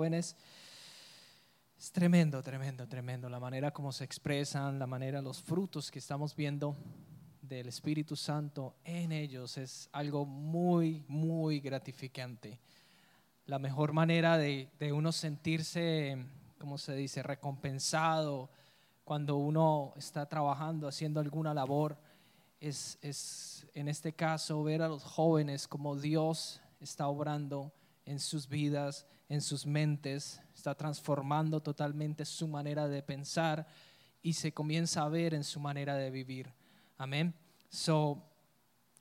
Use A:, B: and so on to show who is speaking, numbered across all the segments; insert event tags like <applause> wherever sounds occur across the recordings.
A: jóvenes. Es tremendo, tremendo, tremendo. La manera como se expresan, la manera, los frutos que estamos viendo del Espíritu Santo en ellos es algo muy, muy gratificante. La mejor manera de, de uno sentirse, ¿cómo se dice?, recompensado cuando uno está trabajando, haciendo alguna labor, es, es en este caso ver a los jóvenes como Dios está obrando en sus vidas, en sus mentes, está transformando totalmente su manera de pensar y se comienza a ver en su manera de vivir. Amén. So,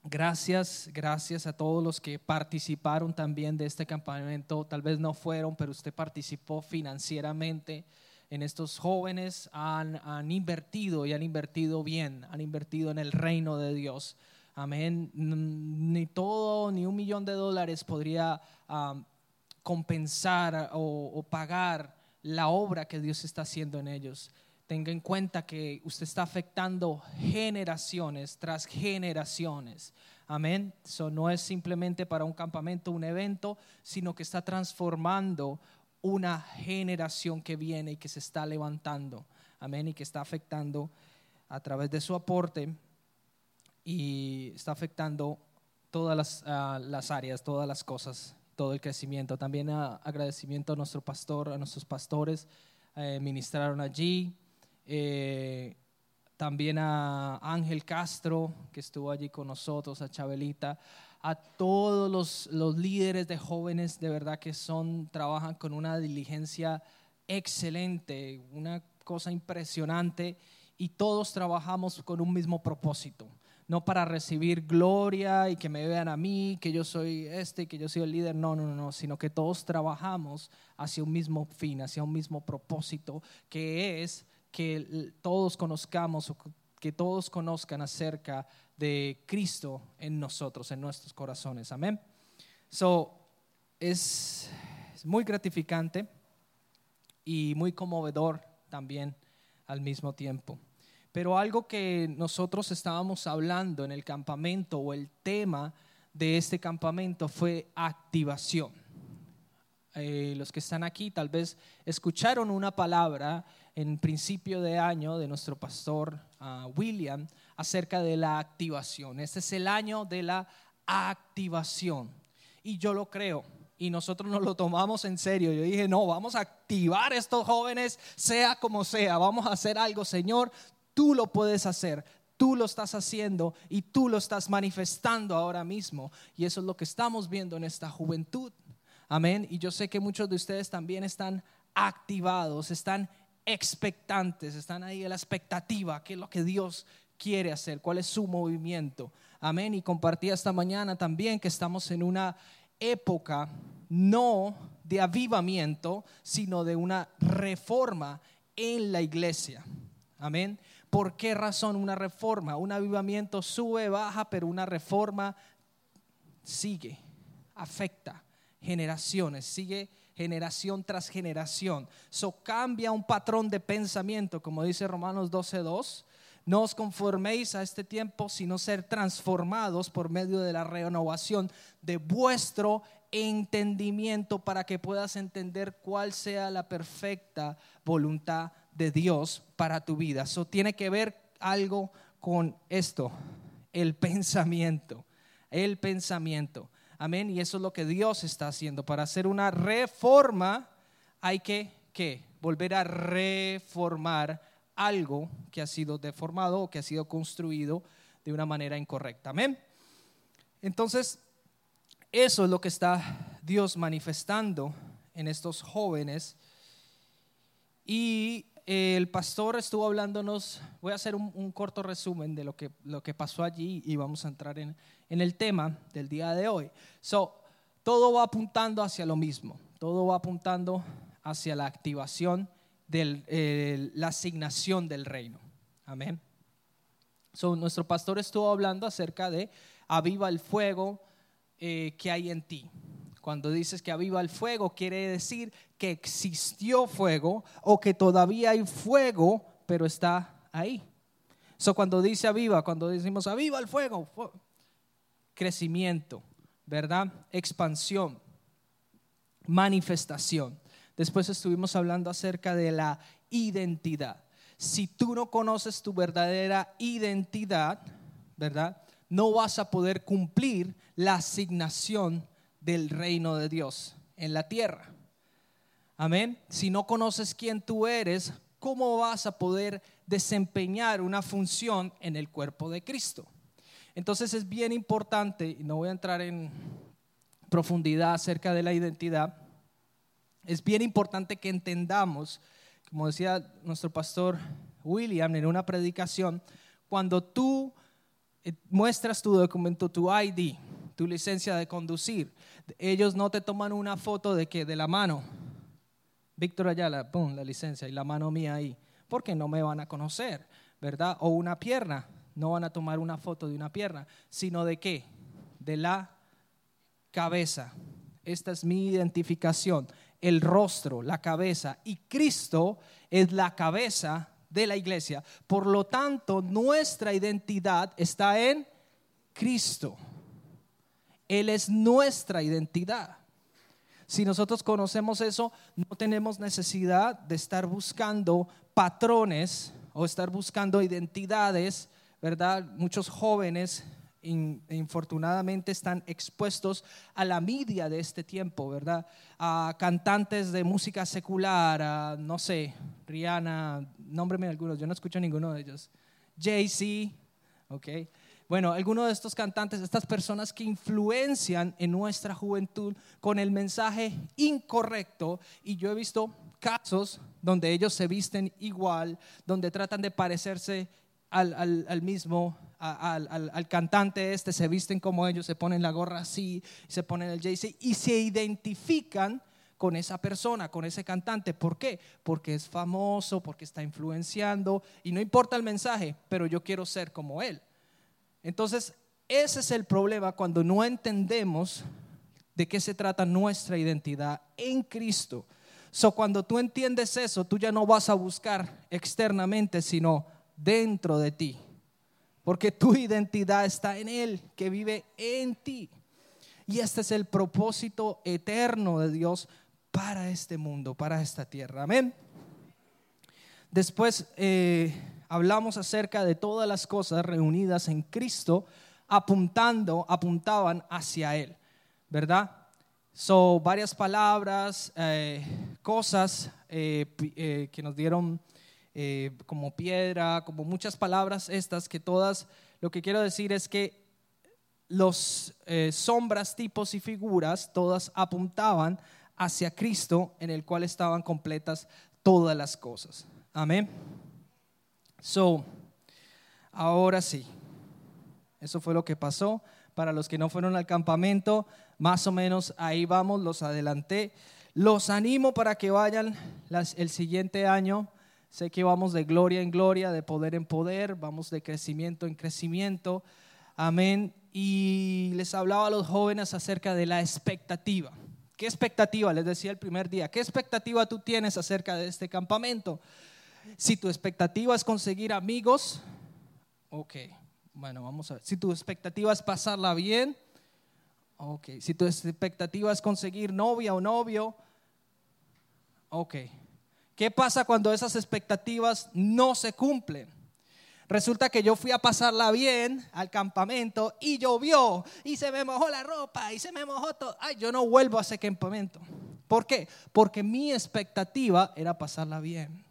A: gracias, gracias a todos los que participaron también de este campamento. Tal vez no fueron, pero usted participó financieramente en estos jóvenes. Han, han invertido y han invertido bien, han invertido en el reino de Dios. Amén. Ni todo, ni un millón de dólares podría compensar o, pagar la obra que Dios está haciendo en ellos. Tenga en cuenta que usted está afectando generaciones tras generaciones. Amén. Eso no es simplemente para un campamento, un evento, sino que está transformando una generación que viene y que se está levantando. Amén. Y que está afectando a través de su aporte y está afectando todas las, ah, las áreas, todas las cosas, todo el crecimiento. También ah, agradecimiento a nuestro pastor, a nuestros pastores, eh, ministraron allí. Eh, también a Ángel Castro, que estuvo allí con nosotros, a Chabelita, a todos los, los líderes de jóvenes, de verdad que son, trabajan con una diligencia excelente, una cosa impresionante, y todos trabajamos con un mismo propósito no para recibir gloria y que me vean a mí, que yo soy este, que yo soy el líder, no, no, no, sino que todos trabajamos hacia un mismo fin, hacia un mismo propósito, que es que todos conozcamos, que todos conozcan acerca de Cristo en nosotros, en nuestros corazones. Amén. So, es, es muy gratificante y muy conmovedor también al mismo tiempo. Pero algo que nosotros estábamos hablando en el campamento o el tema de este campamento fue activación. Eh, los que están aquí tal vez escucharon una palabra en principio de año de nuestro pastor ah, William acerca de la activación. Este es el año de la activación. Y yo lo creo. Y nosotros nos lo tomamos en serio. Yo dije, no, vamos a activar a estos jóvenes, sea como sea. Vamos a hacer algo, Señor. Tú lo puedes hacer, tú lo estás haciendo y tú lo estás manifestando ahora mismo. Y eso es lo que estamos viendo en esta juventud. Amén. Y yo sé que muchos de ustedes también están activados, están expectantes, están ahí en la expectativa, qué es lo que Dios quiere hacer, cuál es su movimiento. Amén. Y compartí esta mañana también que estamos en una época no de avivamiento, sino de una reforma en la iglesia. Amén. ¿Por qué razón una reforma? Un avivamiento sube, baja, pero una reforma sigue, afecta generaciones, sigue generación tras generación. So cambia un patrón de pensamiento, como dice Romanos 12:2. No os conforméis a este tiempo, sino ser transformados por medio de la renovación de vuestro entendimiento para que puedas entender cuál sea la perfecta voluntad de Dios para tu vida. Eso tiene que ver algo con esto, el pensamiento, el pensamiento. Amén. Y eso es lo que Dios está haciendo. Para hacer una reforma hay que. Volver a reformar algo que ha sido deformado o que ha sido construido de una manera incorrecta. Amén. Entonces, eso es lo que está Dios manifestando en estos jóvenes. Y el pastor estuvo hablándonos, voy a hacer un, corto resumen de lo que, lo que pasó allí y vamos a entrar en, el tema del día de hoy. So, todo va apuntando hacia lo mismo, todo va apuntando hacia la activación de la asignación del reino. Amén. So, nuestro pastor estuvo hablando acerca de aviva el fuego eh, que hay en ti. Cuando dices que aviva el fuego, quiere decir que existió fuego o que todavía hay fuego, pero está ahí. Eso cuando dice aviva, cuando decimos aviva el fuego, crecimiento, ¿verdad? Expansión, manifestación. Después estuvimos hablando acerca de la identidad. Si tú no conoces tu verdadera identidad, ¿verdad? No vas a poder cumplir la asignación del reino de Dios en la tierra. Amén. Si no conoces quién tú eres, ¿cómo vas a poder desempeñar una función en el cuerpo de Cristo? Entonces es bien importante, y no voy a entrar en profundidad acerca de la identidad, es bien importante que entendamos, como decía nuestro pastor William en una predicación, cuando tú eh, muestras tu documento, tu ID, tu licencia de conducir, ellos no te toman una foto de que de la mano, Víctor Ayala, pum, la licencia y la mano mía ahí, porque no me van a conocer, ¿verdad? O una pierna, no van a tomar una foto de una pierna, sino de qué? De la cabeza. Esta es mi identificación el rostro, la cabeza, y Cristo es la cabeza de la iglesia. Por lo tanto, nuestra identidad está en Cristo. Él es nuestra identidad. Si nosotros conocemos eso, no tenemos necesidad de estar buscando patrones o estar buscando identidades, ¿verdad? Muchos jóvenes infortunadamente están expuestos a la media de este tiempo, ¿verdad? A cantantes de música secular, a, no sé, Rihanna, nómbreme algunos, yo no escucho ninguno de ellos. Jay-Z, ¿ok? Bueno, algunos de estos cantantes, estas personas que influencian en nuestra juventud con el mensaje incorrecto, y yo he visto casos donde ellos se visten igual, donde tratan de parecerse al, al mismo al, cantante este, se visten como ellos, se ponen la gorra así, se ponen el JC y se identifican con esa persona, con ese cantante. ¿Por qué? Porque es famoso, porque está influenciando y no importa el mensaje, pero yo quiero ser como él. Entonces, ese es el problema cuando no entendemos de qué se trata nuestra identidad en Cristo. So, cuando tú entiendes eso, tú ya no vas a buscar externamente, sino dentro de ti porque tu <laughs> identidad está en Él, que vive en ti. Y este es el propósito eterno de Dios para este mundo, para esta tierra. Amén. Después eh, hablamos acerca de todas las cosas reunidas en Cristo, apuntando, apuntaban hacia Él, ¿verdad? Son varias palabras, eh, cosas eh, que nos dieron eh, como piedra, como muchas palabras estas que todas, lo que quiero decir es que los eh, sombras, tipos y figuras, todas apuntaban hacia Cristo en el cual estaban completas todas las cosas. Amén. So, ahora sí, eso fue lo que pasó. Para los que no fueron al campamento, más o menos ahí vamos, los adelanté. Los animo para que vayan el siguiente año Sé que vamos de gloria en gloria, de poder en poder, vamos de crecimiento en crecimiento. Amén. Y les hablaba a los jóvenes acerca de la expectativa. ¿Qué expectativa? Les decía el primer día. ¿Qué expectativa tú tienes acerca de este campamento? Si tu expectativa es conseguir amigos, ok, bueno, vamos a ver. Si tu expectativa es pasarla bien, ok. Si tu expectativa es conseguir novia o novio, ok. ¿Qué pasa cuando esas expectativas no se cumplen? Resulta que yo fui a pasarla bien al campamento y llovió y se me mojó la ropa y se me mojó todo. Ay, yo no vuelvo a ese campamento. ¿Por qué? Porque mi expectativa era pasarla bien.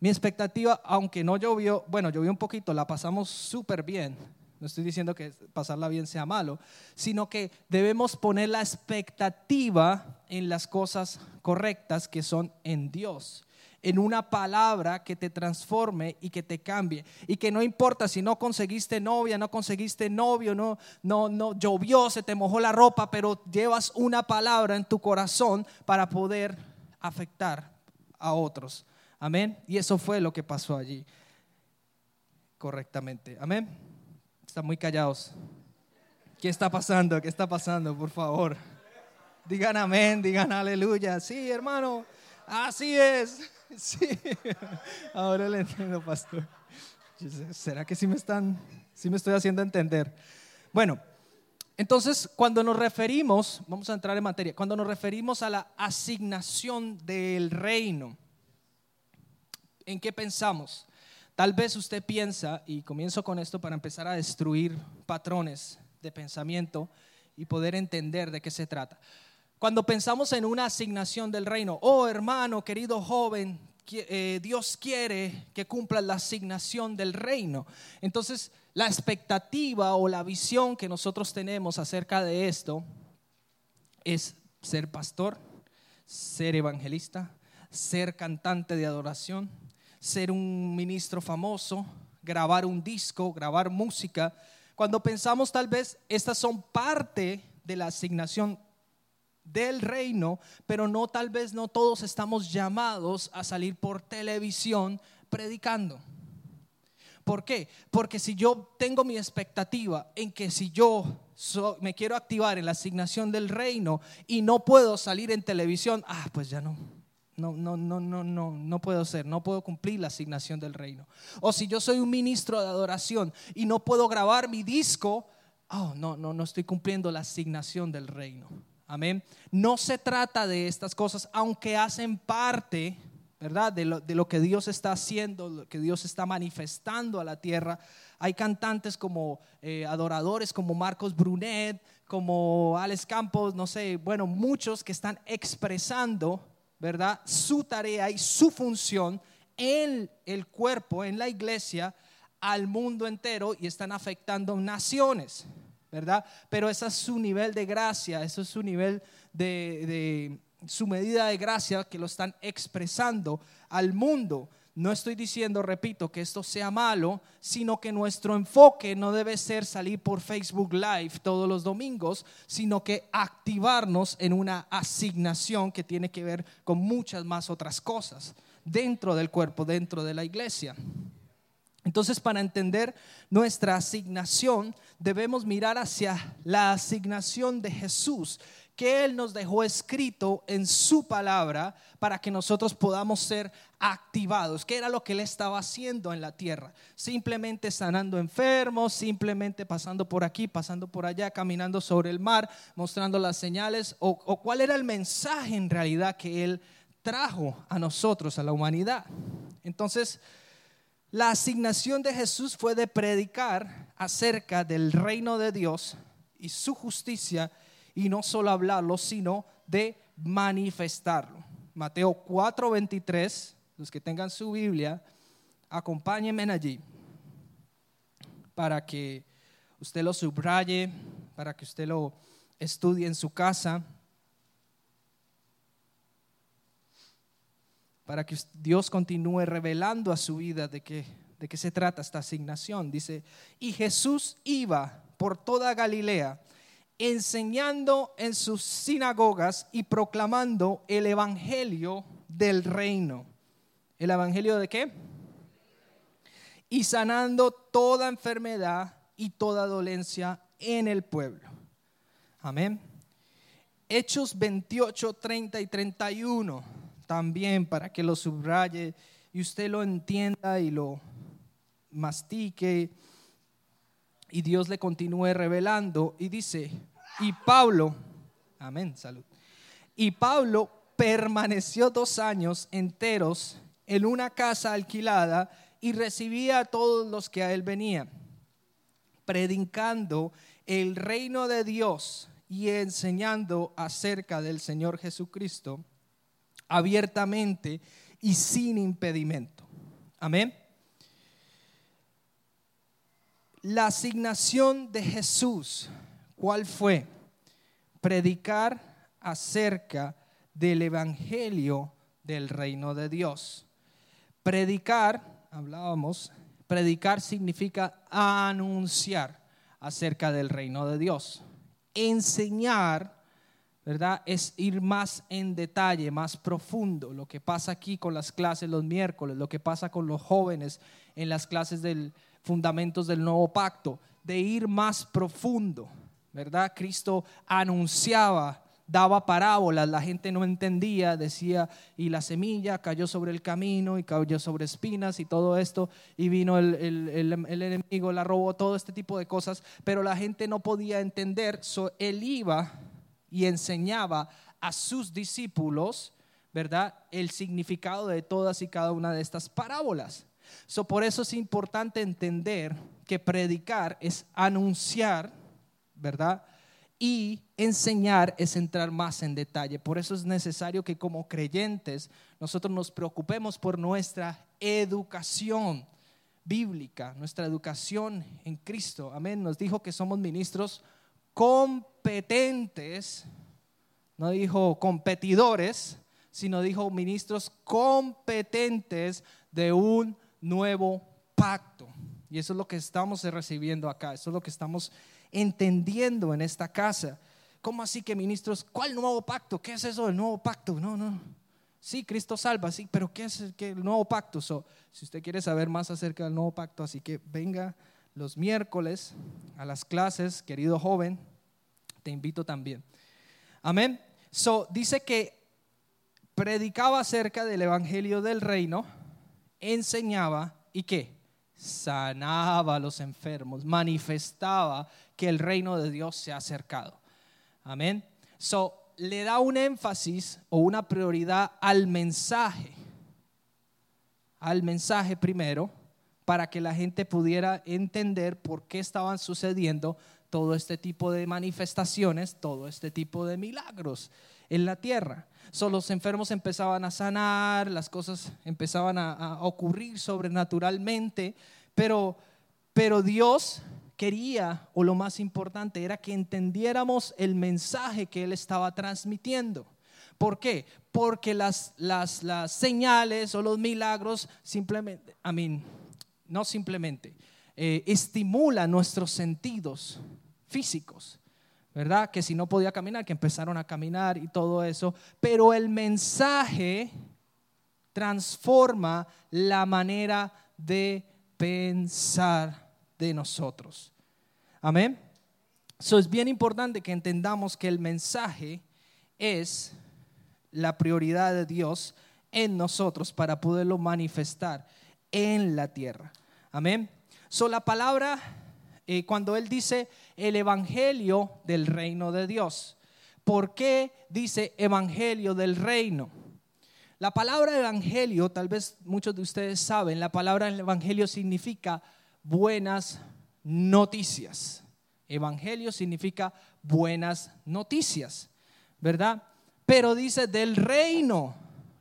A: Mi expectativa, aunque no llovió, bueno, llovió un poquito, la pasamos súper bien. No estoy diciendo que pasarla bien sea malo, sino que debemos poner la expectativa en las cosas correctas que son en Dios en una palabra que te transforme y que te cambie. Y que no importa si no conseguiste novia, no conseguiste novio, no, no, no llovió, se te mojó la ropa, pero llevas una palabra en tu corazón para poder afectar a otros. Amén. Y eso fue lo que pasó allí correctamente. Amén. Están muy callados. ¿Qué está pasando? ¿Qué está pasando? Por favor. Digan amén, digan aleluya. Sí, hermano. Así es. <laughs> Sí. Ahora le entiendo, pastor. ¿Será que sí me están, sí me estoy haciendo entender? Bueno, Entonces, cuando nos referimos, vamos a entrar en materia, cuando nos referimos a la asignación del reino, ¿en qué pensamos? Tal vez usted piensa, y comienzo con esto para empezar a destruir patrones de pensamiento y poder entender de qué se trata. Cuando pensamos en una asignación del reino, oh hermano, querido joven, eh, Dios quiere que cumpla la asignación del reino. Entonces, la expectativa o la visión que nosotros tenemos acerca de esto es ser pastor, ser evangelista, ser cantante de adoración, ser un ministro famoso, grabar un disco, grabar música. Cuando pensamos tal vez estas son parte de la asignación del reino, pero no tal vez no todos estamos llamados a salir por televisión predicando. ¿Por qué? Porque si yo tengo mi expectativa en que si yo me quiero activar en la asignación del reino y no puedo salir en televisión, ah, pues ya no. No, no, no, no, no, no puedo ser, no puedo cumplir la asignación del reino. O si yo soy un ministro de adoración y no puedo grabar mi disco, oh, no, no, no estoy cumpliendo la asignación del reino. Amén. No se trata de estas cosas, aunque hacen parte, ¿verdad? De lo, que Dios está haciendo, lo que Dios está manifestando a la tierra. Hay cantantes como eh, adoradores, como Marcos Brunet, como Alex Campos, no sé, bueno, muchos que están expresando, ¿verdad? Su tarea y su función en el cuerpo, en la iglesia, al mundo entero y están afectando naciones. ¿verdad? Pero ese es su nivel de gracia, eso es su nivel de, su medida de gracia que lo están expresando al mundo. No estoy diciendo, repito, que esto sea malo, sino que nuestro enfoque no debe ser salir por Facebook Live todos los domingos, sino que activarnos en una asignación que tiene que ver con muchas más otras cosas dentro del cuerpo, dentro de la iglesia. Entonces, para entender nuestra asignación, debemos mirar hacia la asignación de Jesús, que Él nos dejó escrito en su palabra para que nosotros podamos ser activados. ¿Qué era lo que Él estaba haciendo en la tierra? Simplemente sanando enfermos, simplemente pasando por aquí, pasando por allá, caminando sobre el mar, mostrando las señales, o, cuál era el mensaje en realidad que Él trajo a nosotros, a la humanidad. Entonces, la asignación de Jesús fue de predicar acerca del reino de Dios y su justicia y no solo hablarlo, sino de manifestarlo. Mateo 4:23, los que tengan su Biblia, acompáñenme allí para que usted lo subraye, para que usted lo estudie en su casa. para que Dios continúe revelando a su vida de qué, de qué se trata esta asignación. Dice, y Jesús iba por toda Galilea, enseñando en sus sinagogas y proclamando el evangelio del reino. ¿El evangelio de qué? Y sanando toda enfermedad y toda dolencia en el pueblo. Amén. Hechos 28, 30 y 31 también para que lo subraye y usted lo entienda y lo mastique y Dios le continúe revelando y dice, y Pablo, amén, salud, y Pablo permaneció dos años enteros en una casa alquilada y recibía a todos los que a él venían, predicando el reino de Dios y enseñando acerca del Señor Jesucristo abiertamente y sin impedimento. Amén. La asignación de Jesús, ¿cuál fue? Predicar acerca del Evangelio del reino de Dios. Predicar, hablábamos, predicar significa anunciar acerca del reino de Dios. Enseñar ¿verdad? Es ir más en detalle, más profundo. Lo que pasa aquí con las clases los miércoles, lo que pasa con los jóvenes en las clases del fundamentos del nuevo pacto, de ir más profundo, ¿verdad? Cristo anunciaba daba parábolas, la gente no entendía, decía, y la semilla cayó sobre el camino y cayó sobre espinas y todo esto, y vino el, el, enemigo, la robó, todo este tipo de cosas, pero la gente no podía entender, so, él iba y enseñaba a sus discípulos, ¿verdad? El significado de todas y cada una de estas parábolas. So, por eso es importante entender que predicar es anunciar, ¿verdad? Y enseñar es entrar más en detalle. Por eso es necesario que como creyentes nosotros nos preocupemos por nuestra educación bíblica, nuestra educación en Cristo. Amén. Nos dijo que somos ministros competentes, no dijo competidores, sino dijo ministros competentes de un nuevo pacto. Y eso es lo que estamos recibiendo acá, eso es lo que estamos entendiendo en esta casa. ¿Cómo así que ministros? ¿Cuál nuevo pacto? ¿Qué es eso del nuevo pacto? No, no. Sí, Cristo salva, sí, pero ¿qué es el, nuevo pacto? si usted quiere saber más acerca del nuevo pacto, así que venga los miércoles a las clases, querido joven, te invito también. Amén. So, dice que predicaba acerca del evangelio del reino, enseñaba y qué? Sanaba a los enfermos, manifestaba que el reino de Dios se ha acercado. Amén. So, le da un énfasis o una prioridad al mensaje. Al mensaje primero, para que la gente pudiera entender por qué estaban sucediendo todo este tipo de manifestaciones, todo este tipo de milagros en la tierra. So, los enfermos empezaban a sanar, las cosas empezaban a, ocurrir sobrenaturalmente, pero, pero Dios quería, o lo más importante, era que entendiéramos el mensaje que Él estaba transmitiendo. ¿Por qué? Porque las, las, las señales o los milagros simplemente, I mean, no simplemente, eh, estimulan nuestros sentidos físicos. ¿Verdad? Que si no podía caminar, que empezaron a caminar y todo eso. Pero el mensaje transforma la manera de pensar de nosotros. Amén. Eso es bien importante que entendamos que el mensaje es la prioridad de Dios en nosotros para poderlo manifestar en la tierra. Amén. So, la palabra cuando él dice el evangelio del reino de Dios. ¿Por qué dice evangelio del reino? La palabra evangelio, tal vez muchos de ustedes saben, la palabra evangelio significa buenas noticias. Evangelio significa buenas noticias, ¿verdad? Pero dice del reino.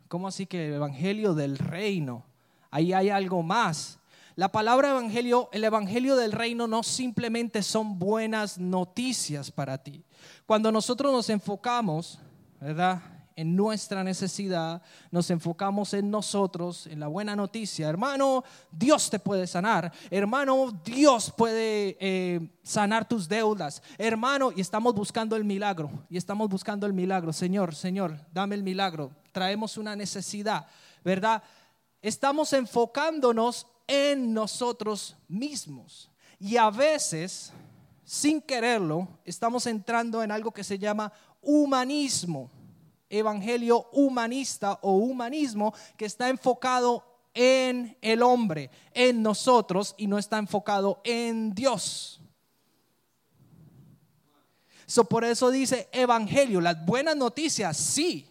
A: ¿Cómo así que el evangelio del reino? Ahí hay algo más. La palabra evangelio, el evangelio del reino no simplemente son buenas noticias para ti. Cuando nosotros nos enfocamos, ¿verdad? En nuestra necesidad, nos enfocamos en nosotros, en la buena noticia. Hermano, Dios te puede sanar. Hermano, Dios puede eh, sanar tus deudas. Hermano, y estamos buscando el milagro. Y estamos buscando el milagro. Señor, Señor, dame el milagro. Traemos una necesidad, ¿verdad? Estamos enfocándonos en nosotros mismos. Y a veces, sin quererlo, estamos entrando en algo que se llama humanismo, evangelio humanista o humanismo que está enfocado en el hombre, en nosotros y no está enfocado en Dios. So, por eso dice evangelio, las buenas noticias, sí,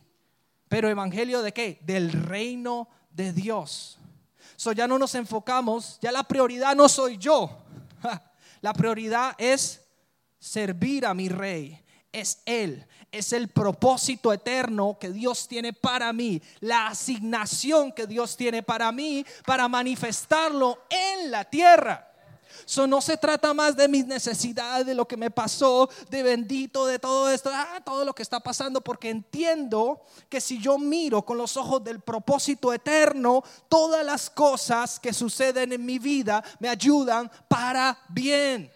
A: pero evangelio de qué? Del reino de Dios. So ya no nos enfocamos, ya la prioridad no soy yo. <laughs> La prioridad es servir a mi rey. Es Él, es el propósito eterno que Dios tiene para mí, la asignación que Dios tiene para mí para manifestarlo en la tierra. So, no se trata más de mis necesidades, de lo que me pasó, de bendito, de todo esto, ah, todo lo que está pasando, porque entiendo que si yo miro con los ojos del propósito eterno, todas las cosas que suceden en mi vida me ayudan para bien.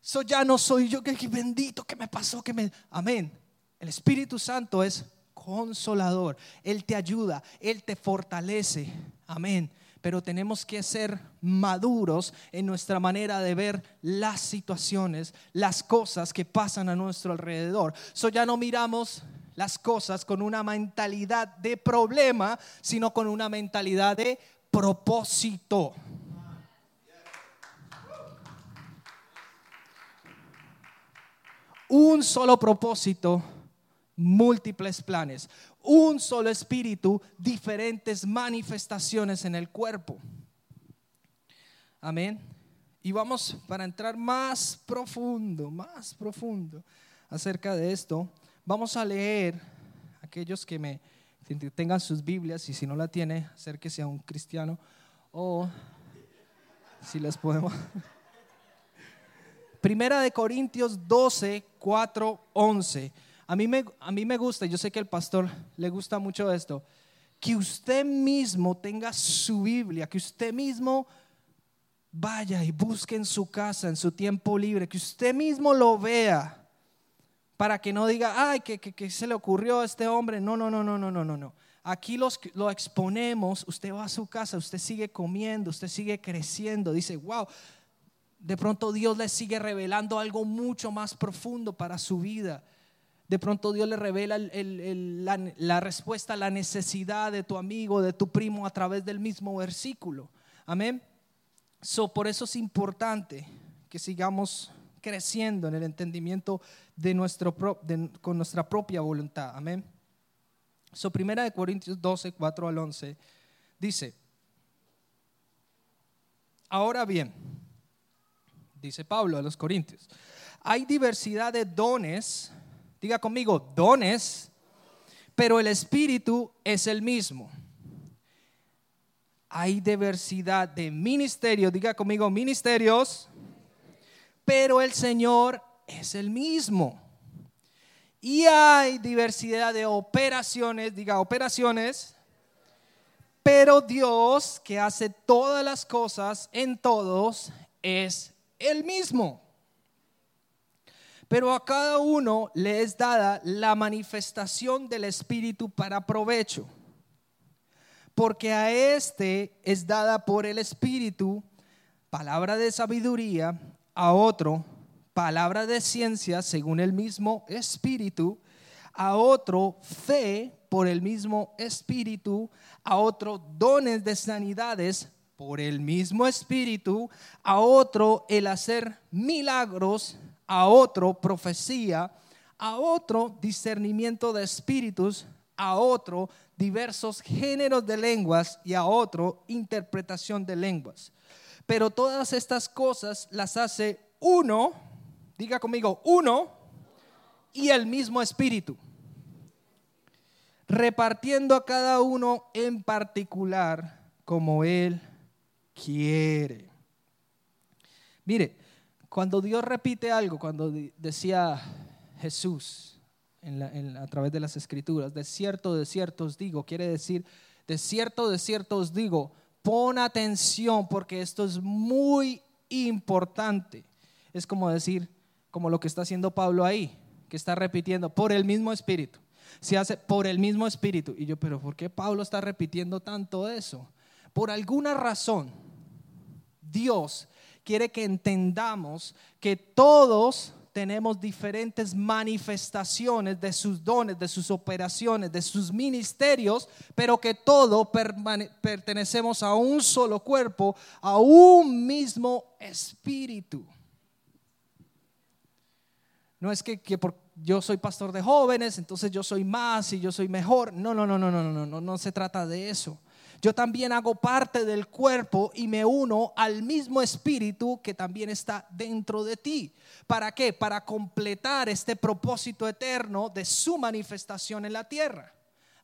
A: So ya no soy yo que bendito que me pasó, que me... Amén. El Espíritu Santo es consolador. Él te ayuda, Él te fortalece. Amén pero tenemos que ser maduros en nuestra manera de ver las situaciones, las cosas que pasan a nuestro alrededor. So ya no miramos las cosas con una mentalidad de problema, sino con una mentalidad de propósito. Un solo propósito, múltiples planes un solo espíritu, diferentes manifestaciones en el cuerpo. Amén. Y vamos para entrar más profundo, más profundo acerca de esto. Vamos a leer aquellos que me tengan sus Biblias y si no la tiene, acérquese a un cristiano o si las podemos. <laughs> Primera de Corintios 12, 4, 11. A mí, me, a mí me gusta, yo sé que al pastor le gusta mucho esto, que usted mismo tenga su Biblia, que usted mismo vaya y busque en su casa, en su tiempo libre, que usted mismo lo vea, para que no diga, ay, que, se le ocurrió a este hombre. No, no, no, no, no, no, no, no. Aquí los, lo exponemos, usted va a su casa, usted sigue comiendo, usted sigue creciendo, dice, wow, de pronto Dios le sigue revelando algo mucho más profundo para su vida. De pronto Dios le revela la, respuesta a la necesidad de tu amigo, de tu primo a través del mismo versículo. Amén. So, por eso es importante que sigamos creciendo en el entendimiento de nuestro, con nuestra propia voluntad. Amén. So, primera de Corintios 12, 4 al 11 dice, ahora bien, dice Pablo a los Corintios, hay diversidad de dones Diga conmigo, dones, pero el Espíritu es el mismo. Hay diversidad de ministerios, diga conmigo, ministerios, pero el Señor es el mismo. Y hay diversidad de operaciones, diga operaciones, pero Dios que hace todas las cosas en todos es el mismo pero a cada uno le es dada la manifestación del Espíritu para provecho. Porque a este es dada por el Espíritu palabra de sabiduría, a otro palabra de ciencia según el mismo Espíritu, a otro fe por el mismo Espíritu, a otro dones de sanidades por el mismo Espíritu, a otro el hacer milagros a otro profecía, a otro discernimiento de espíritus, a otro diversos géneros de lenguas y a otro interpretación de lenguas. Pero todas estas cosas las hace uno, diga conmigo, uno y el mismo espíritu, repartiendo a cada uno en particular como él quiere. Mire, cuando Dios repite algo, cuando decía Jesús a través de las escrituras, de cierto, de cierto os digo, quiere decir, de cierto, de cierto os digo, pon atención porque esto es muy importante. Es como decir, como lo que está haciendo Pablo ahí, que está repitiendo por el mismo espíritu. Se hace por el mismo espíritu. Y yo, pero ¿por qué Pablo está repitiendo tanto eso? Por alguna razón, Dios quiere que entendamos que todos tenemos diferentes manifestaciones de sus dones, de sus operaciones, de sus ministerios, pero que todos pertenecemos a un solo cuerpo, a un mismo espíritu. No es que, yo soy pastor de jóvenes, entonces yo soy más y yo soy mejor. No, no, no, no, no, no, no, no se trata de eso yo también hago parte del cuerpo y me uno al mismo espíritu que también está dentro de ti. ¿Para qué? Para completar este propósito eterno de su manifestación en la tierra.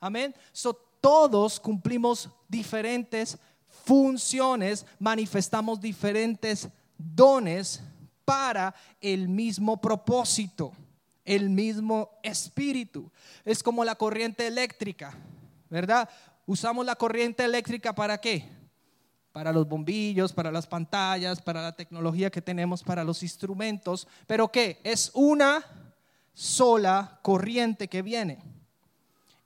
A: Amén. So, todos cumplimos diferentes funciones, manifestamos diferentes dones para el mismo propósito, el mismo espíritu. Es como la corriente eléctrica, ¿verdad? Usamos la corriente eléctrica para qué? Para los bombillos, para las pantallas, para la tecnología que tenemos, para los instrumentos. Pero ¿qué? Es una sola corriente que viene.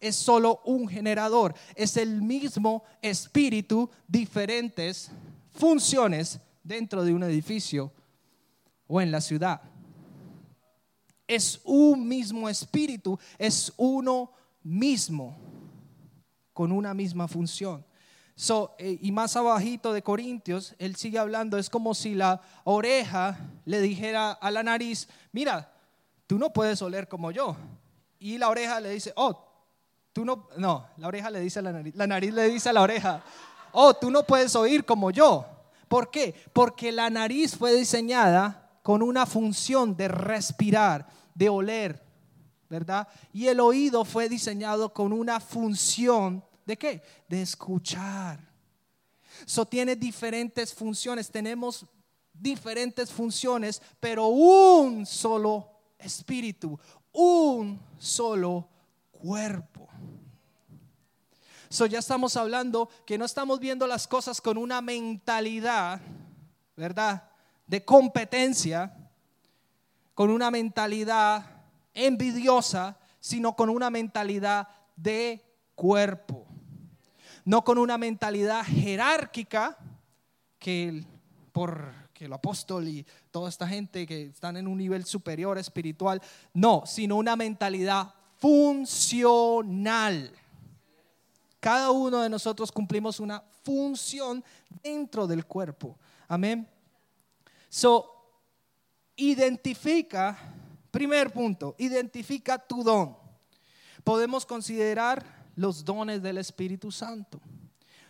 A: es solo un generador, es el mismo espíritu, diferentes funciones dentro de un edificio o en la ciudad. Es un mismo espíritu, es uno mismo, con una misma función. Eh, y más abajito de Corintios, él sigue hablando, es como si la oreja le dijera a la nariz, mira, tú no puedes oler como yo. Y la oreja le dice, oh, tú no, no, la oreja le dice a la nariz, la nariz le dice a la oreja, oh, tú no puedes oír como yo. ¿Por qué? Porque la nariz fue diseñada con una función de respirar, de oler, ¿verdad? Y el oído fue diseñado con una función ¿De qué? De escuchar. Eso tiene diferentes funciones. Tenemos diferentes funciones, pero un solo espíritu, un solo cuerpo. So ya estamos hablando que no estamos viendo las cosas con una mentalidad, ¿verdad? De competencia, con una mentalidad envidiosa, sino con una mentalidad de cuerpo no con una mentalidad jerárquica que por el apóstol y toda esta gente que están en un nivel superior espiritual, no, sino una mentalidad funcional. Cada uno de nosotros cumplimos una función dentro del cuerpo. Amén. So, identifica, primer punto, identifica tu don. Podemos considerar los dones del Espíritu Santo.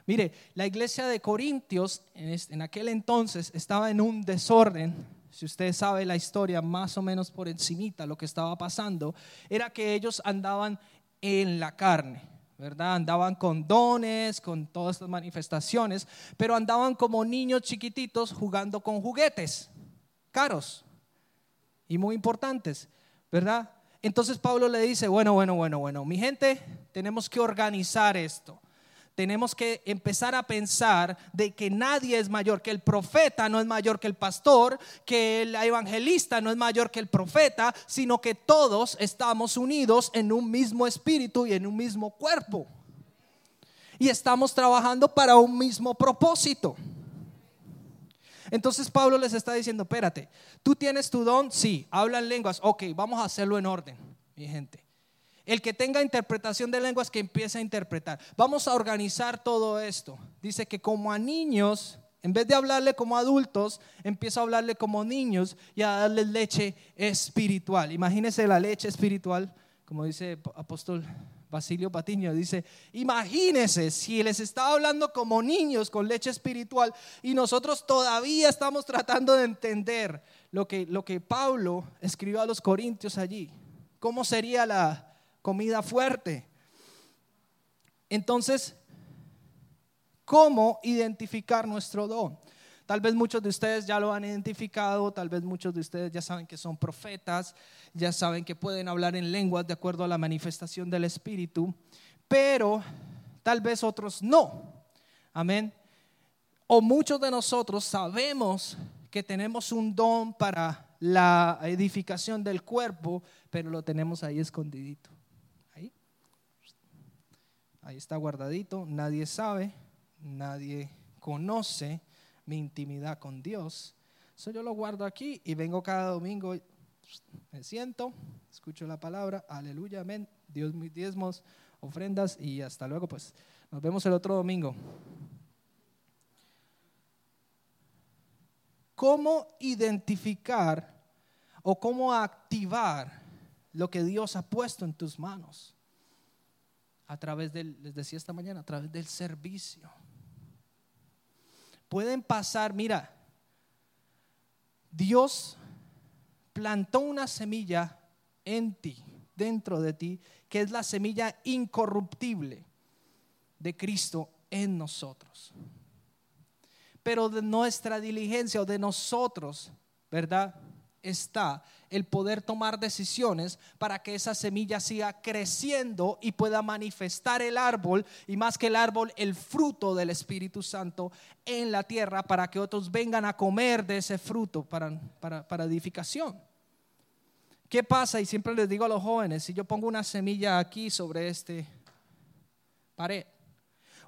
A: Mire, la iglesia de Corintios en, aquel entonces estaba en un desorden. Si usted sabe la historia más o menos por encimita, lo que estaba pasando, era que ellos andaban en la carne, ¿verdad? Andaban con dones, con todas estas manifestaciones, pero andaban como niños chiquititos jugando con juguetes caros y muy importantes, ¿verdad? Entonces Pablo le dice, bueno, bueno, bueno, bueno, mi gente, tenemos que organizar esto. Tenemos que empezar a pensar de que nadie es mayor, que el profeta no es mayor que el pastor, que el evangelista no es mayor que el profeta, sino que todos estamos unidos en un mismo espíritu y en un mismo cuerpo. Y estamos trabajando para un mismo propósito. Entonces Pablo les está diciendo, espérate, tú tienes tu don, sí, hablan lenguas, ok, vamos a hacerlo en orden, mi gente. El que tenga interpretación de lenguas, que empiece a interpretar. Vamos a organizar todo esto. Dice que como a niños, en vez de hablarle como adultos, empieza a hablarle como niños y a darle leche espiritual. Imagínese la leche espiritual, como dice apóstol Basilio Patiño dice, imagínense si les estaba hablando como niños con leche espiritual y nosotros todavía estamos tratando de entender lo que, lo que Pablo escribió a los corintios allí. ¿Cómo sería la comida fuerte? Entonces, ¿cómo identificar nuestro don? Tal vez muchos de ustedes ya lo han identificado, tal vez muchos de ustedes ya saben que son profetas, ya saben que pueden hablar en lenguas de acuerdo a la manifestación del Espíritu, pero tal vez otros no. Amén. O muchos de nosotros sabemos que tenemos un don para la edificación del cuerpo, pero lo tenemos ahí escondidito. Ahí. Ahí está guardadito, nadie sabe, nadie conoce mi intimidad con Dios. Eso yo lo guardo aquí y vengo cada domingo, me siento, escucho la palabra, aleluya, amén, Dios mis diezmos, ofrendas y hasta luego, pues nos vemos el otro domingo. ¿Cómo identificar o cómo activar lo que Dios ha puesto en tus manos? A través del, les decía esta mañana, a través del servicio pueden pasar, mira, Dios plantó una semilla en ti, dentro de ti, que es la semilla incorruptible de Cristo en nosotros. Pero de nuestra diligencia o de nosotros, ¿verdad? Está el poder tomar decisiones para que esa semilla siga creciendo y pueda manifestar el árbol y más que el árbol, el fruto del Espíritu Santo en la tierra para que otros vengan a comer de ese fruto para, para, edificación. ¿Qué pasa? Y siempre les digo a los jóvenes, si yo pongo una semilla aquí sobre este pared.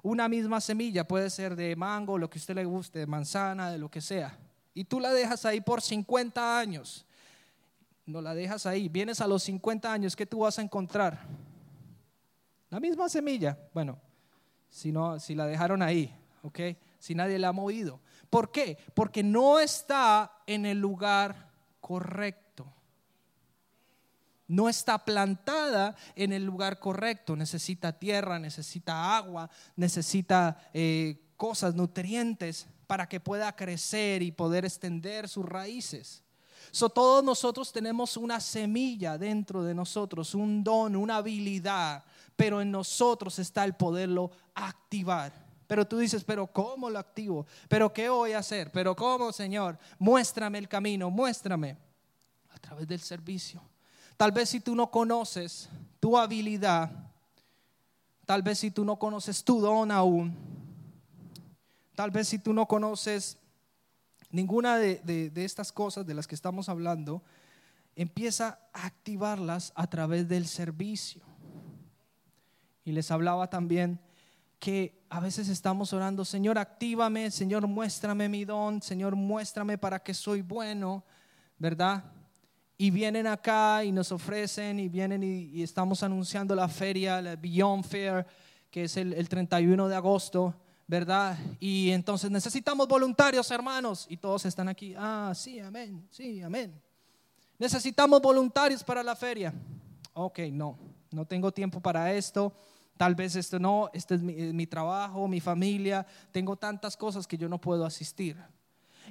A: Una misma semilla puede ser de mango, lo que usted le guste, de manzana, de lo que sea. Y tú la dejas ahí por 50 años. No la dejas ahí. Vienes a los 50 años, ¿qué tú vas a encontrar? La misma semilla. Bueno, si, no, si la dejaron ahí, ¿ok? Si nadie la ha movido. ¿Por qué? Porque no está en el lugar correcto. No está plantada en el lugar correcto. Necesita tierra, necesita agua, necesita eh, cosas, nutrientes para que pueda crecer y poder extender sus raíces. So, todos nosotros tenemos una semilla dentro de nosotros, un don, una habilidad, pero en nosotros está el poderlo activar. Pero tú dices, pero ¿cómo lo activo? ¿Pero qué voy a hacer? ¿Pero cómo, Señor? Muéstrame el camino, muéstrame a través del servicio. Tal vez si tú no conoces tu habilidad, tal vez si tú no conoces tu don aún, tal vez si tú no conoces ninguna de, estas cosas de las que estamos hablando, empieza a activarlas a través del servicio. Y les hablaba también que a veces estamos orando, Señor, actívame, Señor, muéstrame mi don, Señor, muéstrame para que soy bueno, ¿verdad? Y vienen acá y nos ofrecen y vienen y, estamos anunciando la feria, la Beyond Fair, que es el, el 31 de agosto. ¿Verdad? Y entonces necesitamos voluntarios, hermanos, y todos están aquí. Ah, sí, amén, sí, amén. Necesitamos voluntarios para la feria. Ok, no, no tengo tiempo para esto. Tal vez esto no, este es mi, trabajo, mi familia. Tengo tantas cosas que yo no puedo asistir.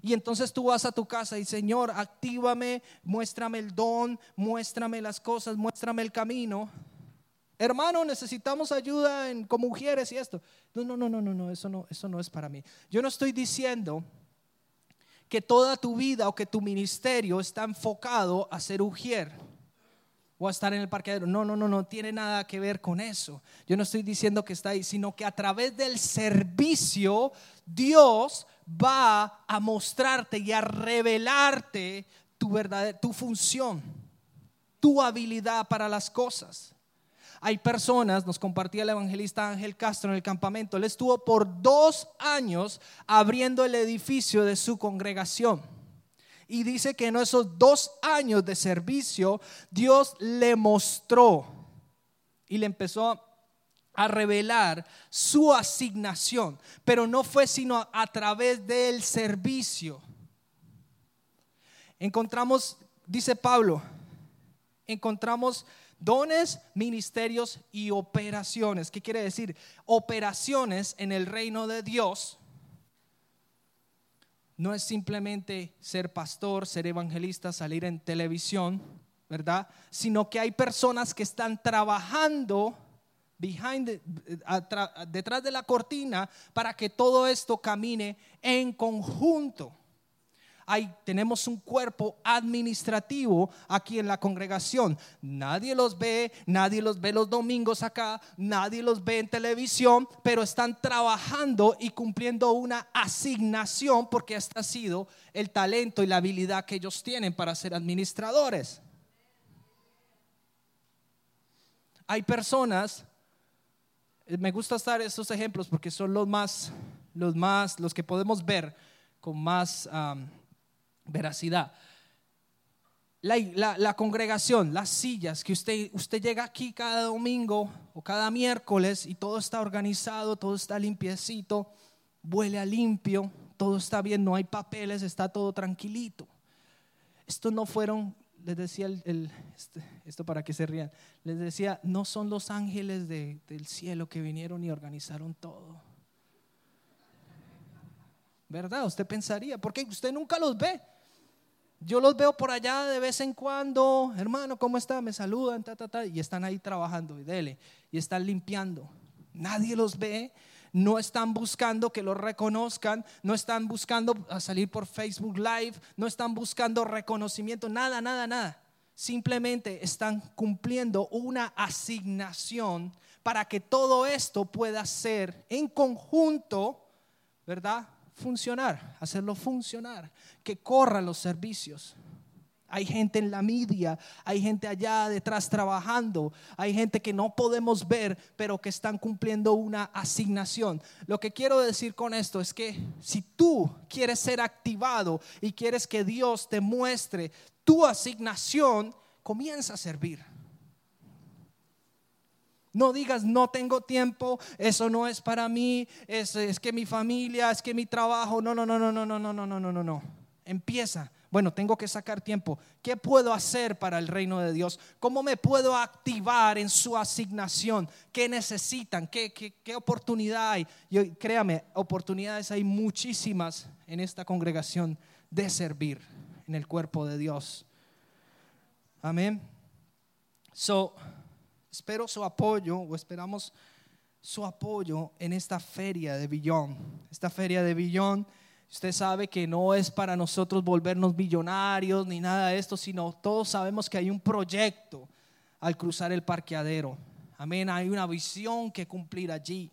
A: Y entonces tú vas a tu casa y Señor, actívame, muéstrame el don, muéstrame las cosas, muéstrame el camino. Hermano, necesitamos ayuda en, como mujeres y esto. No, no, no, no, no, eso no, eso no es para mí. Yo no estoy diciendo que toda tu vida o que tu ministerio está enfocado a ser ujier o a estar en el parqueadero. No, no, no, no tiene nada que ver con eso. Yo no estoy diciendo que está ahí, sino que a través del servicio Dios va a mostrarte y a revelarte tu tu función, tu habilidad para las cosas. Hay personas, nos compartía el evangelista Ángel Castro en el campamento, él estuvo por dos años abriendo el edificio de su congregación. Y dice que en esos dos años de servicio, Dios le mostró y le empezó a revelar su asignación, pero no fue sino a través del servicio. Encontramos, dice Pablo, encontramos Dones, ministerios y operaciones. ¿Qué quiere decir? Operaciones en el reino de Dios no es simplemente ser pastor, ser evangelista, salir en televisión, ¿verdad? Sino que hay personas que están trabajando detrás de la cortina para que todo esto camine en conjunto tenemos un cuerpo administrativo aquí en la congregación. Nadie los ve, nadie los ve los domingos acá, nadie los ve en televisión, pero están trabajando y cumpliendo una asignación porque este ha sido el talento y la habilidad que ellos tienen para ser administradores. Hay personas, eh, me gusta estar estos ejemplos porque son los más, los más, los que podemos ver con más veracidad. La, congregación, las sillas, que usted, usted llega aquí cada domingo o cada miércoles y todo está organizado, todo está limpiecito, huele a limpio, todo está bien, no hay papeles, está todo tranquilito. Estos no fueron, les decía este, esto para que se rían, les decía, no son los ángeles del cielo que vinieron y organizaron todo. ¿Verdad? Usted pensaría, porque usted nunca los ve. Yo los veo por allá de vez en cuando, hermano, ¿cómo está? Me saludan, ta, ta, ta, y están ahí trabajando y dele, y están limpiando. Nadie los ve, no están buscando que los reconozcan, no están buscando salir por Facebook Live, no están buscando reconocimiento, nada, nada, nada. Simplemente están cumpliendo una asignación para que todo esto pueda ser en conjunto, ¿verdad? Funcionar, hacerlo funcionar, que corran los servicios. Hay gente en la media, hay gente allá detrás trabajando, hay gente que no podemos ver, pero que están cumpliendo una asignación. Lo que quiero decir con esto es que si tú quieres ser activado y quieres que Dios te muestre tu asignación, comienza a servir. No digas, no tengo tiempo, eso no es para mí, es, es que mi familia, es que mi trabajo. No, no, no, no, no, no, no, no, no, no, no. Empieza. Bueno, tengo que sacar tiempo. ¿Qué puedo hacer para el reino de Dios? ¿Cómo me puedo activar en su asignación? ¿Qué necesitan? ¿Qué, qué, oportunidad hay? Yo, créame, oportunidades hay muchísimas en esta congregación de servir en el cuerpo de Dios. Amén. So, espero su apoyo o esperamos su apoyo en esta feria de Billón. Esta feria de Billón, usted sabe que no es para nosotros volvernos millonarios ni nada de esto, sino todos sabemos que hay un proyecto al cruzar el parqueadero. Amén, hay una visión que cumplir allí.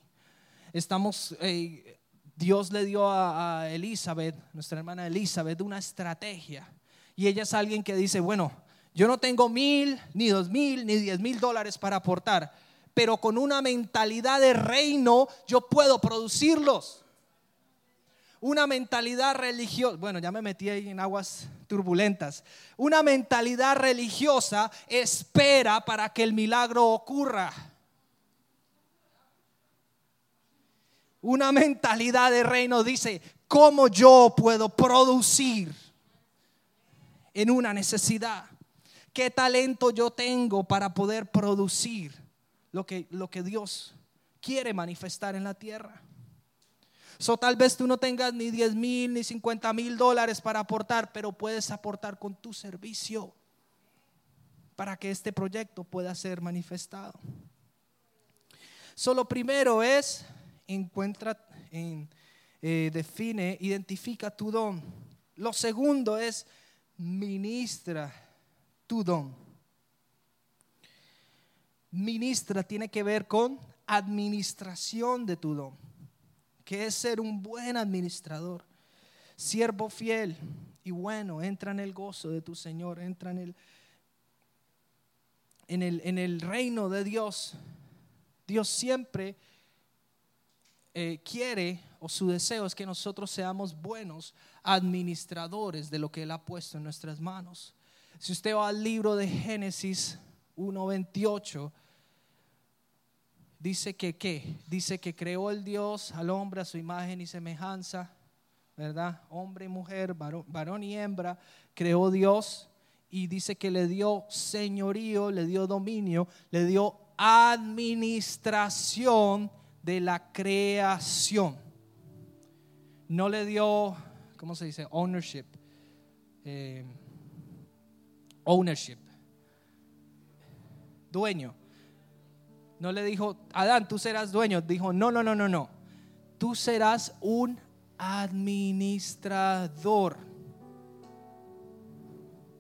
A: Estamos, eh, Dios le dio a, a Elizabeth, nuestra hermana Elizabeth, una estrategia. Y ella es alguien que dice, bueno, yo no tengo mil, ni dos mil, ni diez mil dólares para aportar, pero con una mentalidad de reino yo puedo producirlos. Una mentalidad religiosa, bueno, ya me metí ahí en aguas turbulentas. Una mentalidad religiosa espera para que el milagro ocurra. Una mentalidad de reino dice, ¿cómo yo puedo producir en una necesidad? ¿Qué talento yo tengo para poder producir lo que, lo que Dios quiere manifestar en la tierra? So, tal vez tú no tengas ni 10 mil ni 50 mil dólares para aportar, pero puedes aportar con tu servicio para que este proyecto pueda ser manifestado. Solo primero es encuentra, en, eh, define, identifica tu don. Lo segundo es ministra tu don. Ministra tiene que ver con administración de tu don, que es ser un buen administrador, siervo fiel y bueno, entra en el gozo de tu Señor, entra en el, en el, en el reino de Dios. Dios siempre eh, quiere o su deseo es que nosotros seamos buenos administradores de lo que Él ha puesto en nuestras manos. Si usted va al libro de Génesis 1.28, dice que qué? Dice que creó el Dios al hombre a su imagen y semejanza, ¿verdad? Hombre y mujer, varón, y hembra, creó Dios y dice que le dio señorío, le dio dominio, le dio administración de la creación. No le dio, ¿cómo se dice? Ownership. Eh, ownership. Dueño. No le dijo, Adán, tú serás dueño. Dijo, no, no, no, no, no. Tú serás un administrador.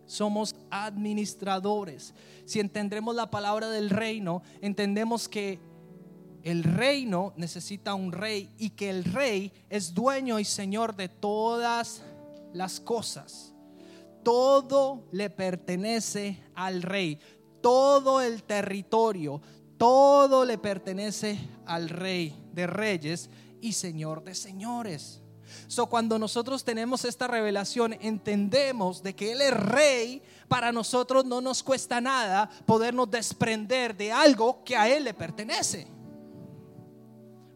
A: Somos administradores. Si entendemos la palabra del reino, entendemos que el reino necesita un rey y que el rey es dueño y señor de todas las cosas todo le pertenece al rey. Todo el territorio, todo le pertenece al rey de reyes y señor de señores. So, cuando nosotros tenemos esta revelación, entendemos de que Él es rey, para nosotros no nos cuesta nada podernos desprender de algo que a Él le pertenece.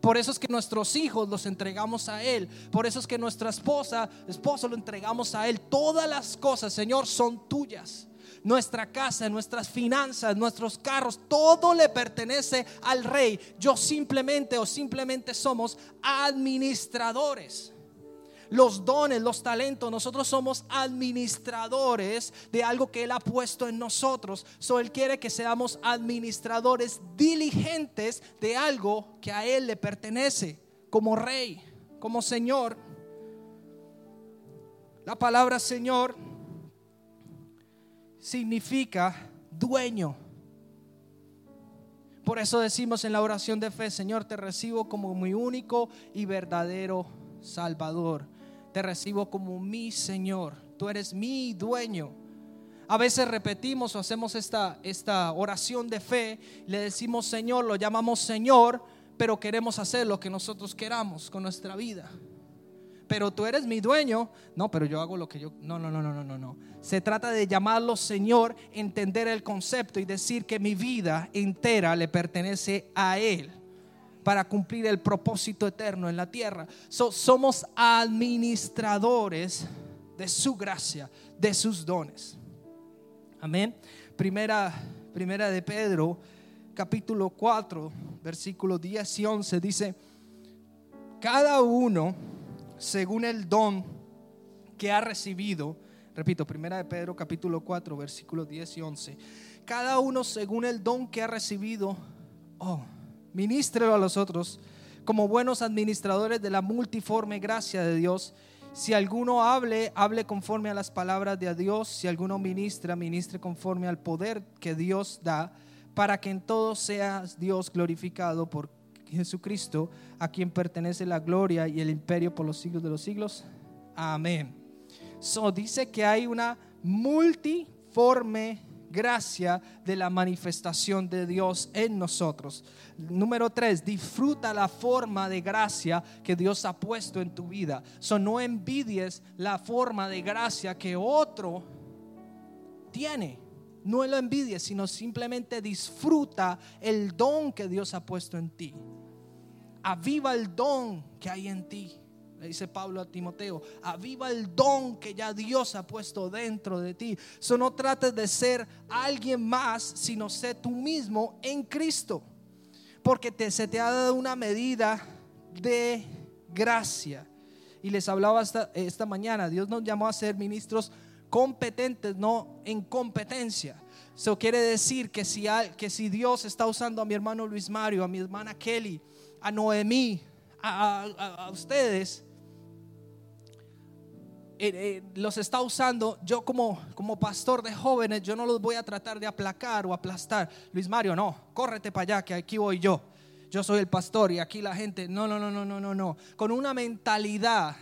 A: Por eso es que nuestros hijos los entregamos a Él. Por eso es que nuestra esposa, esposo lo entregamos a Él. Todas las cosas, Señor, son tuyas. Nuestra casa, nuestras finanzas, nuestros carros, todo le pertenece al Rey. Yo simplemente o simplemente somos administradores los dones, los talentos. Nosotros somos administradores de algo que Él ha puesto en nosotros. So, Él quiere que seamos administradores diligentes de algo que a Él le pertenece, como rey, como Señor. La palabra Señor significa dueño. Por eso decimos en la oración de fe, Señor, te recibo como mi único y verdadero Salvador te recibo como mi Señor, tú eres mi dueño. A veces repetimos o hacemos esta, esta oración de fe, le decimos Señor, lo llamamos Señor, pero queremos hacer lo que nosotros queramos con nuestra vida. Pero tú eres mi dueño. No, pero yo hago lo que yo... No, no, no, no, no, no. Se trata de llamarlo Señor, entender el concepto y decir que mi vida entera le pertenece a Él para cumplir el propósito eterno en la tierra. somos administradores de su gracia, de sus dones. Amén. Primera, primera de Pedro, capítulo 4, versículos 10 y 11 dice, cada uno según el don que ha recibido, repito, primera de Pedro capítulo 4, versículos 10 y 11, cada uno según el don que ha recibido, oh, ministrelo a los otros como buenos administradores de la multiforme gracia de Dios. Si alguno hable, hable conforme a las palabras de Dios. Si alguno ministra, ministre conforme al poder que Dios da, para que en todo sea Dios glorificado por Jesucristo, a quien pertenece la gloria y el imperio por los siglos de los siglos. Amén. So dice que hay una multiforme gracia de la manifestación de Dios en nosotros. Número tres, disfruta la forma de gracia que Dios ha puesto en tu vida. So, no envidies la forma de gracia que otro tiene. No lo envidies, sino simplemente disfruta el don que Dios ha puesto en ti. Aviva el don que hay en ti le dice Pablo a Timoteo, aviva el don que ya Dios ha puesto dentro de ti. So no trates de ser alguien más, sino sé tú mismo en Cristo. Porque te, se te ha dado una medida de gracia. Y les hablaba esta, esta mañana, Dios nos llamó a ser ministros competentes, no en competencia. Eso quiere decir que si, que si Dios está usando a mi hermano Luis Mario, a mi hermana Kelly, a Noemí, a ustedes, eh, eh, los está usando, yo como, como pastor de jóvenes, yo no los voy a tratar de aplacar o aplastar. Luis Mario, no, córrete para allá, que aquí voy yo. Yo soy el pastor y aquí la gente, no, no, no, no, no, no, no. Con una mentalidad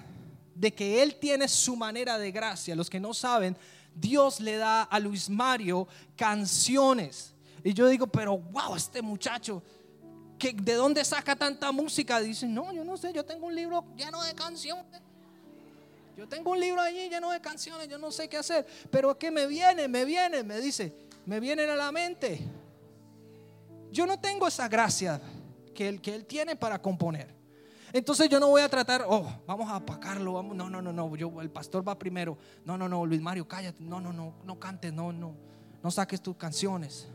A: de que Él tiene su manera de gracia. Los que no saben, Dios le da a Luis Mario canciones. Y yo digo, pero wow, este muchacho, ¿de dónde saca tanta música? Dicen, no, yo no sé, yo tengo un libro lleno de canciones. Yo tengo un libro allí lleno de canciones, yo no sé qué hacer. Pero que me viene, me viene, me dice, me vienen a la mente. Yo no tengo esa gracia que él, que él tiene para componer. Entonces yo no voy a tratar, oh, vamos a apacarlo, vamos, no, no, no, no, yo, el pastor va primero. No, no, no, Luis Mario, cállate, no, no, no, no cantes, no, no, no saques tus canciones.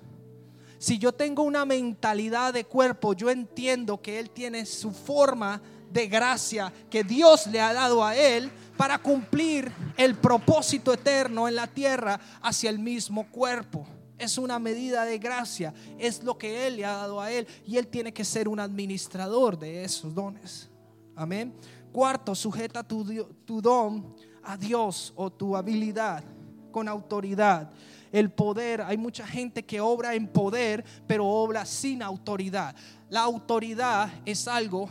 A: Si yo tengo una mentalidad de cuerpo, yo entiendo que Él tiene su forma de gracia que Dios le ha dado a Él para cumplir el propósito eterno en la tierra hacia el mismo cuerpo. Es una medida de gracia, es lo que Él le ha dado a Él y Él tiene que ser un administrador de esos dones. Amén. Cuarto, sujeta tu, tu don a Dios o tu habilidad con autoridad. El poder, hay mucha gente que obra en poder, pero obra sin autoridad. La autoridad es algo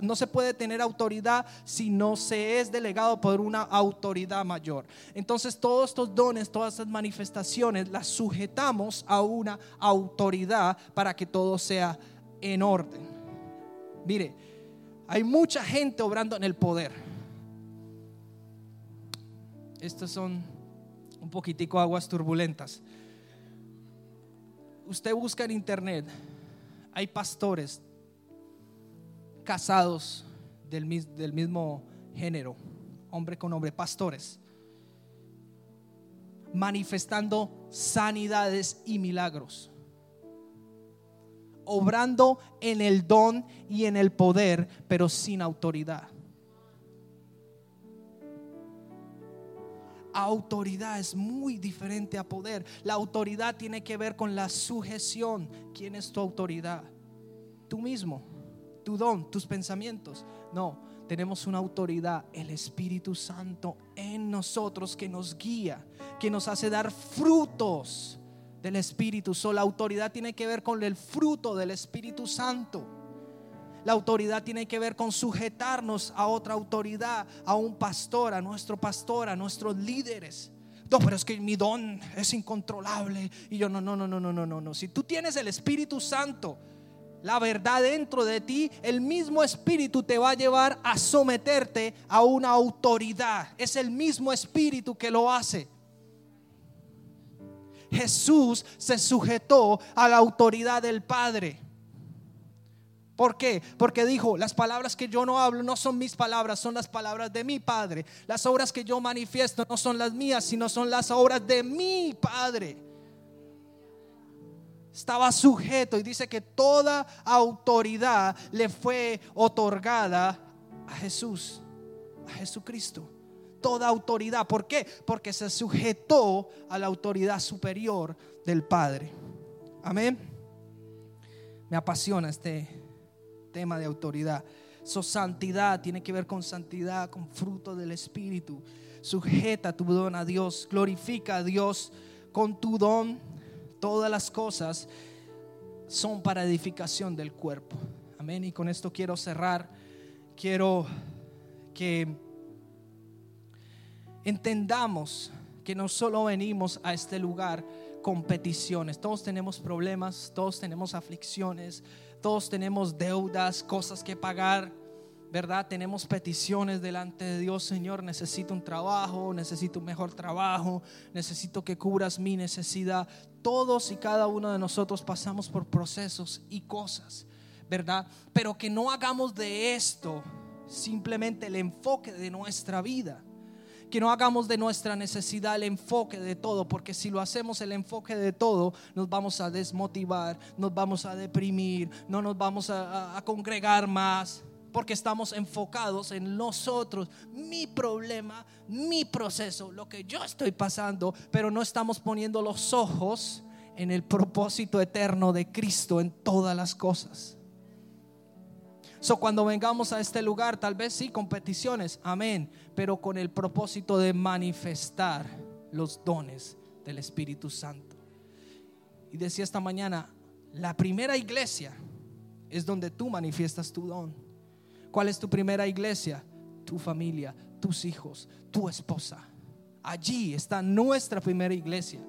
A: no se puede tener autoridad si no se es delegado por una autoridad mayor. Entonces todos estos dones, todas estas manifestaciones las sujetamos a una autoridad para que todo sea en orden. Mire, hay mucha gente obrando en el poder. Estas son un poquitico aguas turbulentas. Usted busca en internet, hay pastores casados del, del mismo género, hombre con hombre, pastores, manifestando sanidades y milagros, obrando en el don y en el poder, pero sin autoridad. autoridad es muy diferente a poder. La autoridad tiene que ver con la sujeción. ¿Quién es tu autoridad? Tú mismo tu don, tus pensamientos. No, tenemos una autoridad, el Espíritu Santo en nosotros que nos guía, que nos hace dar frutos del Espíritu. So, la autoridad tiene que ver con el fruto del Espíritu Santo. La autoridad tiene que ver con sujetarnos a otra autoridad, a un pastor, a nuestro pastor, a nuestros líderes. No, pero es que mi don es incontrolable. Y yo, no, no, no, no, no, no, no. Si tú tienes el Espíritu Santo, la verdad dentro de ti, el mismo Espíritu te va a llevar a someterte a una autoridad. Es el mismo Espíritu que lo hace. Jesús se sujetó a la autoridad del Padre. ¿Por qué? Porque dijo, las palabras que yo no hablo no son mis palabras, son las palabras de mi Padre. Las obras que yo manifiesto no son las mías, sino son las obras de mi Padre. Estaba sujeto y dice que toda autoridad le fue otorgada a Jesús, a Jesucristo. Toda autoridad. ¿Por qué? Porque se sujetó a la autoridad superior del Padre. Amén. Me apasiona este tema de autoridad. Su santidad tiene que ver con santidad, con fruto del Espíritu. Sujeta tu don a Dios, glorifica a Dios con tu don. Todas las cosas son para edificación del cuerpo. Amén. Y con esto quiero cerrar. Quiero que entendamos que no solo venimos a este lugar con peticiones. Todos tenemos problemas, todos tenemos aflicciones, todos tenemos deudas, cosas que pagar, ¿verdad? Tenemos peticiones delante de Dios, Señor, necesito un trabajo, necesito un mejor trabajo, necesito que cubras mi necesidad. Todos y cada uno de nosotros pasamos por procesos y cosas, ¿verdad? Pero que no hagamos de esto simplemente el enfoque de nuestra vida que no hagamos de nuestra necesidad el enfoque de todo, porque si lo hacemos el enfoque de todo, nos vamos a desmotivar, nos vamos a deprimir, no nos vamos a, congregar más, porque estamos enfocados en nosotros, mi problema, mi proceso, lo que yo estoy pasando, pero no estamos poniendo los ojos en el propósito eterno de Cristo en todas las cosas. So, cuando vengamos a este lugar, tal vez sí, con peticiones, amén, pero con el propósito de manifestar los dones del Espíritu Santo. Y decía esta mañana, la primera iglesia es donde tú manifiestas tu don. ¿Cuál es tu primera iglesia? Tu familia, tus hijos, tu esposa. Allí está nuestra primera iglesia.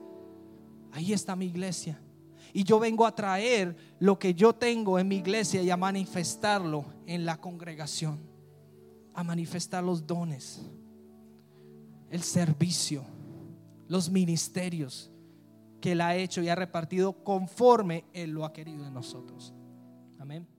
A: Ahí está mi iglesia. Y yo vengo a traer lo que yo tengo en mi iglesia y a manifestarlo en la congregación. A manifestar los dones, el servicio, los ministerios que Él ha hecho y ha repartido conforme Él lo ha querido en nosotros. Amén.